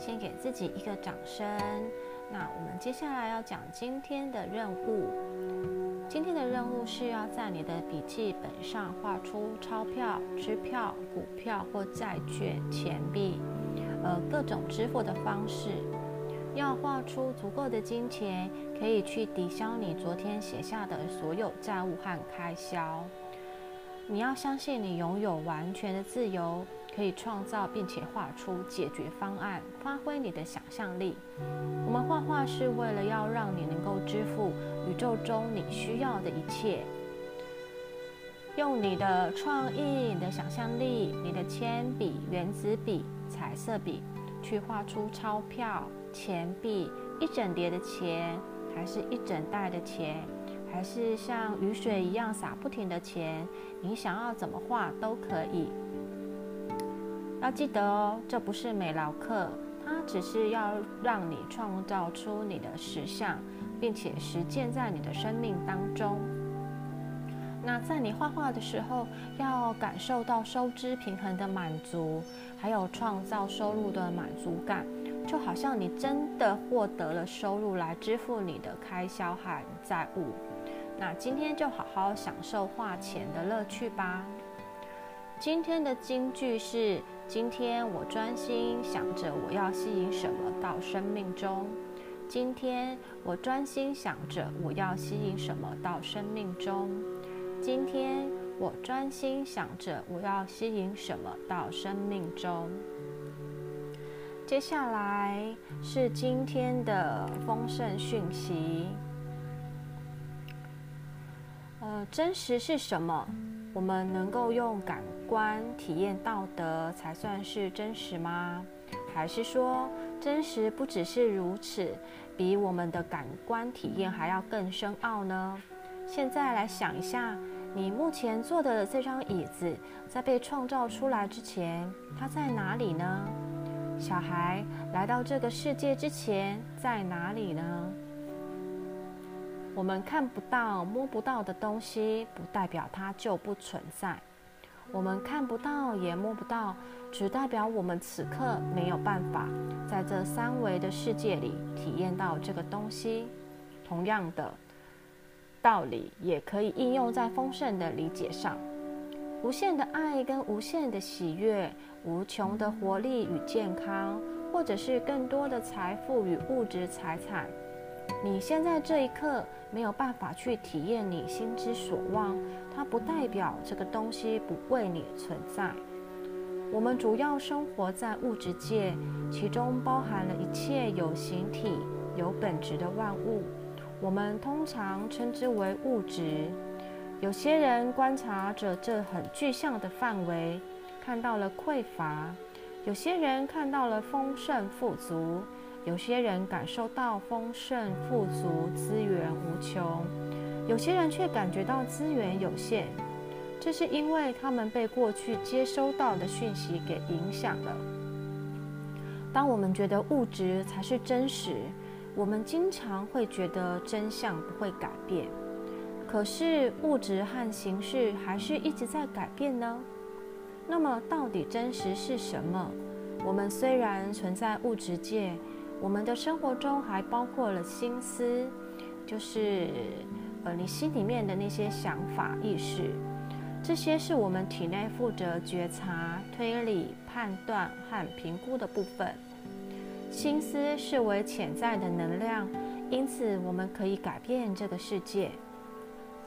先给自己一个掌声。那我们接下来要讲今天的任务。今天的任务是要在你的笔记本上画出钞票、支票、股票或债券、钱币，呃，各种支付的方式。要画出足够的金钱，可以去抵消你昨天写下的所有债务和开销。你要相信你拥有完全的自由，可以创造并且画出解决方案，发挥你的想象力。我们画画是为了要让你能够支付宇宙中你需要的一切。用你的创意、你的想象力、你的铅笔、原子笔、彩色笔，去画出钞票、钱币、一整叠的钱，还是一整袋的钱。还是像雨水一样洒不停的钱，你想要怎么画都可以。要记得哦，这不是美劳课，它只是要让你创造出你的实相，并且实践在你的生命当中。那在你画画的时候，要感受到收支平衡的满足，还有创造收入的满足感，就好像你真的获得了收入来支付你的开销和债务。那今天就好好享受画钱的乐趣吧。今天的金句是：今天我专心想着我要吸引什么到生命中。今天我专心想着我要吸引什么到生命中。今天我专心想着我要吸引什么到生命中。接下来是今天的丰盛讯息。呃，真实是什么？我们能够用感官体验到的才算是真实吗？还是说，真实不只是如此，比我们的感官体验还要更深奥呢？现在来想一下，你目前坐的这张椅子，在被创造出来之前，它在哪里呢？小孩来到这个世界之前，在哪里呢？我们看不到、摸不到的东西，不代表它就不存在。我们看不到也摸不到，只代表我们此刻没有办法在这三维的世界里体验到这个东西。同样的道理，也可以应用在丰盛的理解上。无限的爱跟无限的喜悦，无穷的活力与健康，或者是更多的财富与物质财产。你现在这一刻没有办法去体验你心之所望，它不代表这个东西不为你存在。我们主要生活在物质界，其中包含了一切有形体、有本质的万物，我们通常称之为物质。有些人观察着这很具象的范围，看到了匮乏；有些人看到了丰盛富足。有些人感受到丰盛、富足、资源无穷，有些人却感觉到资源有限。这是因为他们被过去接收到的讯息给影响了。当我们觉得物质才是真实，我们经常会觉得真相不会改变。可是物质和形式还是一直在改变呢。那么，到底真实是什么？我们虽然存在物质界。我们的生活中还包括了心思，就是呃你心里面的那些想法、意识，这些是我们体内负责觉察、推理、判断和评估的部分。心思是为潜在的能量，因此我们可以改变这个世界。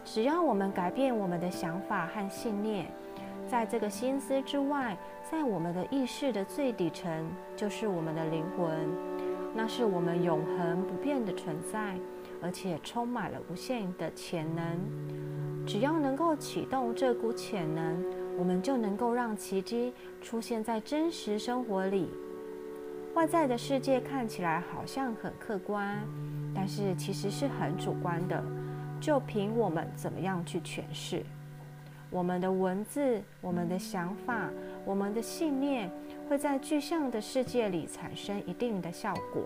只要我们改变我们的想法和信念，在这个心思之外，在我们的意识的最底层，就是我们的灵魂。那是我们永恒不变的存在，而且充满了无限的潜能。只要能够启动这股潜能，我们就能够让奇迹出现在真实生活里。外在的世界看起来好像很客观，但是其实是很主观的，就凭我们怎么样去诠释。我们的文字、我们的想法、我们的信念。会在具象的世界里产生一定的效果，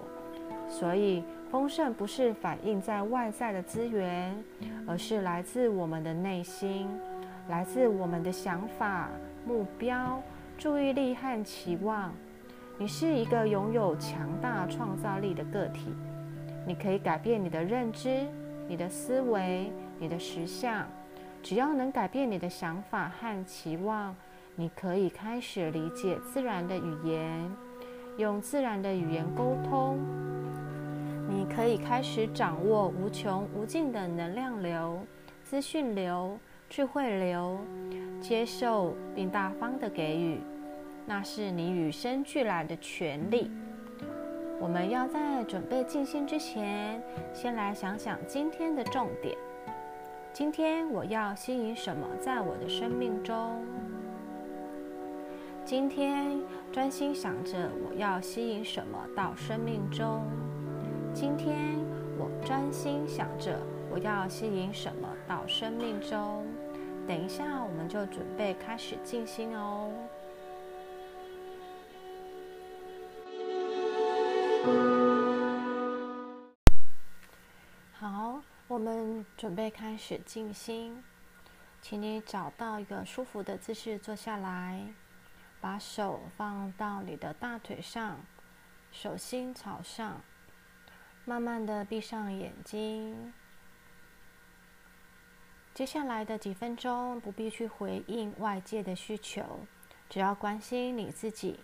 所以丰盛不是反映在外在的资源，而是来自我们的内心，来自我们的想法、目标、注意力和期望。你是一个拥有强大创造力的个体，你可以改变你的认知、你的思维、你的实相。只要能改变你的想法和期望，你可以开始理解自然的语言，用自然的语言沟通。你可以开始掌握无穷无尽的能量流、资讯流、智慧流，接受并大方的给予。那是你与生俱来的权利。我们要在准备静心之前，先来想想今天的重点。今天我要吸引什么在我的生命中？今天专心想着我要吸引什么到生命中。今天我专心想着我要吸引什么到生命中。等一下，我们就准备开始静心哦。好，我们准备开始静心，请你找到一个舒服的姿势坐下来，把手放到你的大腿上，手心朝上，慢慢的闭上眼睛。接下来的几分钟不必去回应外界的需求，只要关心你自己，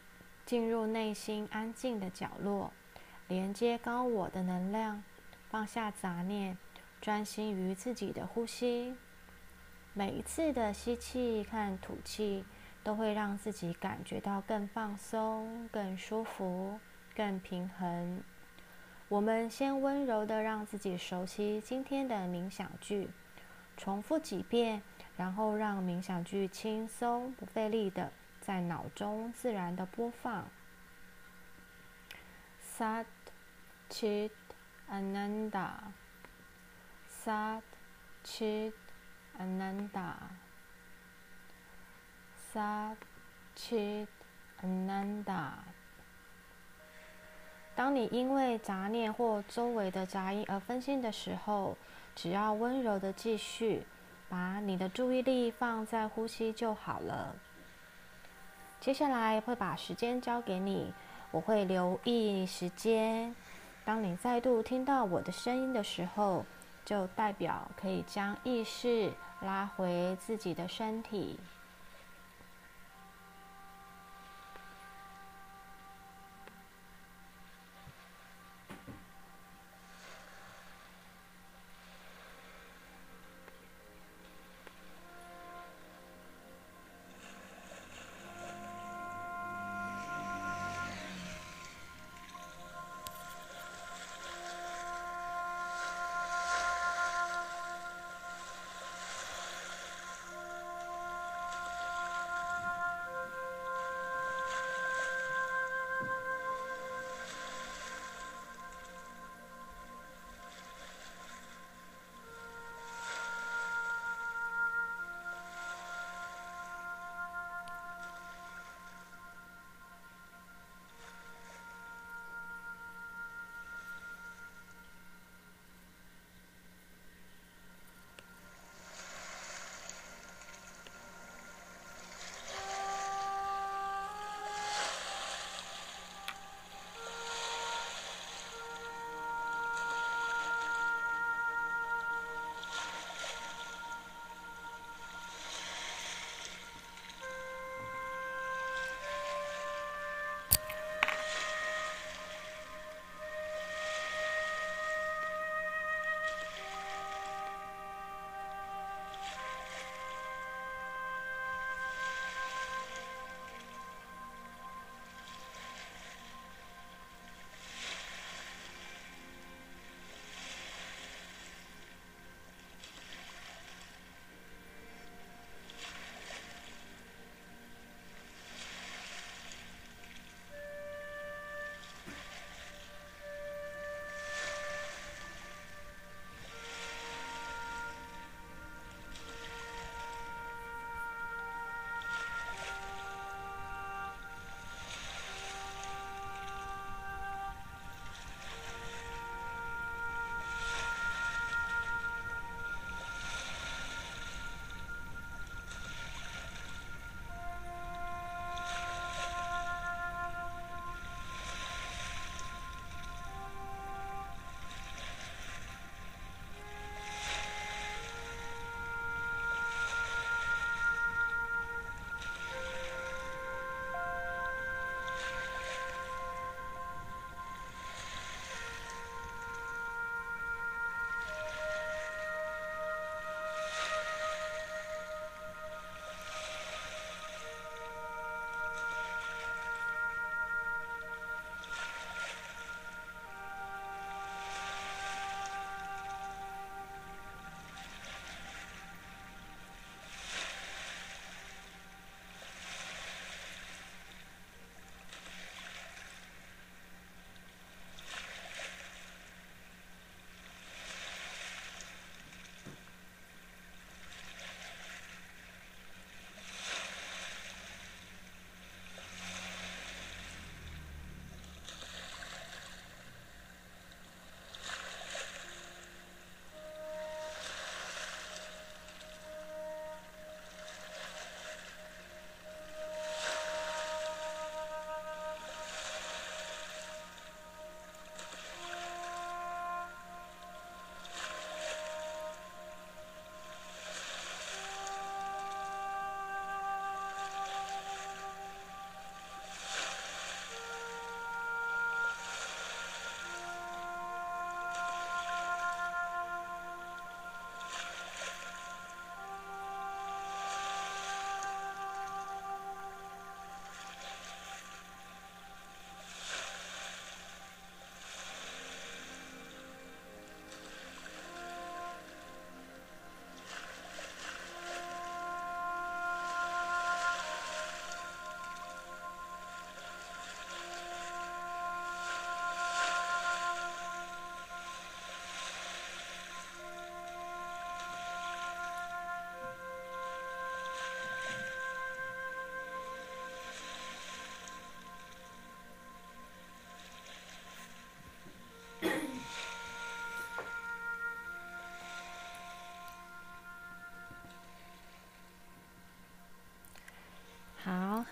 进入内心安静的角落。连接高我的能量，放下杂念，专心于自己的呼吸。每一次的吸气和吐气，都会让自己感觉到更放松、更舒服、更平衡。我们先温柔的让自己熟悉今天的冥想句，重复几遍，然后让冥想句轻松不费力的在脑中自然的播放。Sat Chit Ananda Sat Chit Ananda Sat Chit Ananda 当你因为杂念或周围的杂音而分心的时候，只要温柔的继续，把你的注意力放在呼吸就好了。接下来会把时间交给你。我会留意时间。当你再度听到我的声音的时候，就代表可以将意识拉回自己的身体。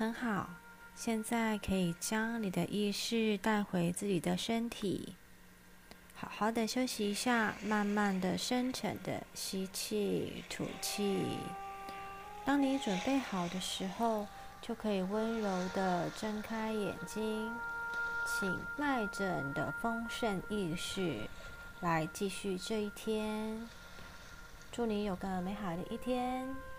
很好。现在可以将你的意识带回自己的身体，好好的休息一下，慢慢的、深沉的吸气、吐气。当你准备好的时候，就可以温柔的睁开眼睛，请带着你的丰盛意识来继续这一天。祝你有个美好的一天。